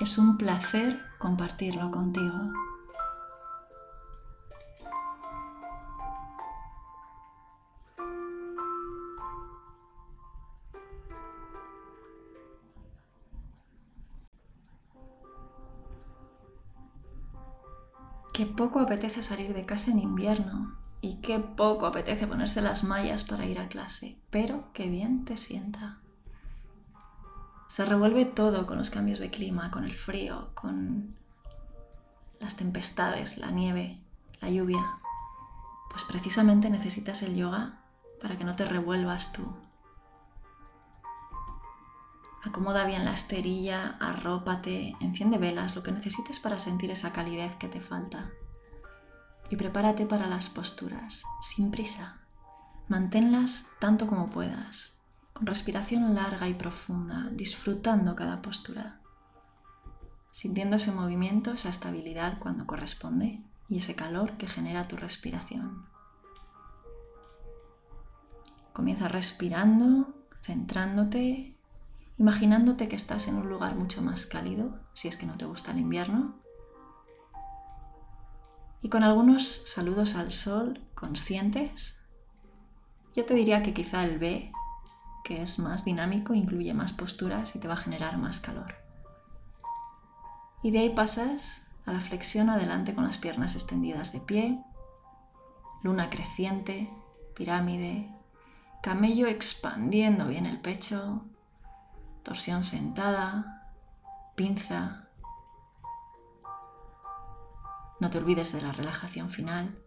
Es un placer compartirlo contigo. Qué poco apetece salir de casa en invierno y qué poco apetece ponerse las mallas para ir a clase, pero qué bien te sienta. Se revuelve todo con los cambios de clima, con el frío, con las tempestades, la nieve, la lluvia. Pues precisamente necesitas el yoga para que no te revuelvas tú. Acomoda bien la esterilla, arrópate, enciende velas, lo que necesites para sentir esa calidez que te falta. Y prepárate para las posturas, sin prisa. Manténlas tanto como puedas, con respiración larga y profunda, disfrutando cada postura, sintiendo ese movimiento, esa estabilidad cuando corresponde y ese calor que genera tu respiración. Comienza respirando, centrándote imaginándote que estás en un lugar mucho más cálido, si es que no te gusta el invierno, y con algunos saludos al sol conscientes. Yo te diría que quizá el B, que es más dinámico, incluye más posturas y te va a generar más calor. Y de ahí pasas a la flexión adelante con las piernas extendidas de pie, luna creciente, pirámide, camello expandiendo bien el pecho, torsión sentada, pinza. No te olvides de la relajación final.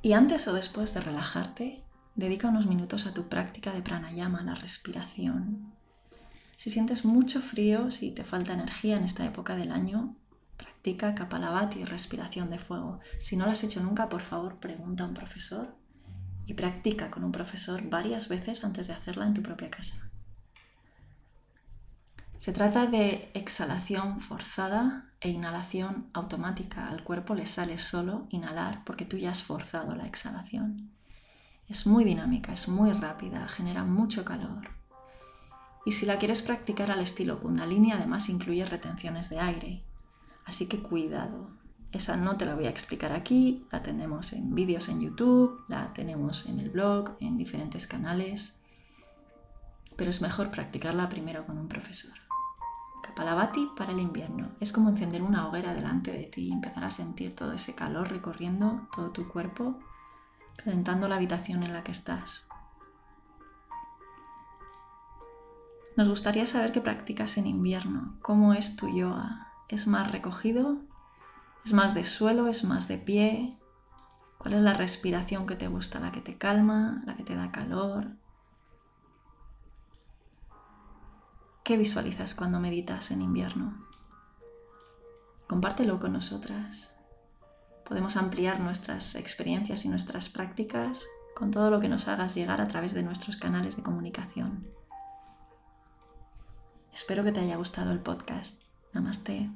Y antes o después de relajarte, dedica unos minutos a tu práctica de pranayama, la respiración. Si sientes mucho frío, si te falta energía en esta época del año, practica Kapalabhati, respiración de fuego. Si no lo has hecho nunca, por favor, pregunta a un profesor y practica con un profesor varias veces antes de hacerla en tu propia casa. Se trata de exhalación forzada e inhalación automática. Al cuerpo le sale solo inhalar porque tú ya has forzado la exhalación. Es muy dinámica, es muy rápida, genera mucho calor. Y si la quieres practicar al estilo Kundalini, además incluye retenciones de aire. Así que cuidado. Esa no te la voy a explicar aquí, la tenemos en vídeos en YouTube, la tenemos en el blog, en diferentes canales. Pero es mejor practicarla primero con un profesor. Kapalabhati para el invierno. Es como encender una hoguera delante de ti y empezar a sentir todo ese calor recorriendo todo tu cuerpo, calentando la habitación en la que estás. Nos gustaría saber qué practicas en invierno, cómo es tu yoga. ¿Es más recogido? ¿Es más de suelo? ¿Es más de pie? ¿Cuál es la respiración que te gusta? ¿La que te calma? ¿La que te da calor? ¿Qué visualizas cuando meditas en invierno? Compártelo con nosotras. Podemos ampliar nuestras experiencias y nuestras prácticas con todo lo que nos hagas llegar a través de nuestros canales de comunicación. Espero que te haya gustado el podcast. Namaste.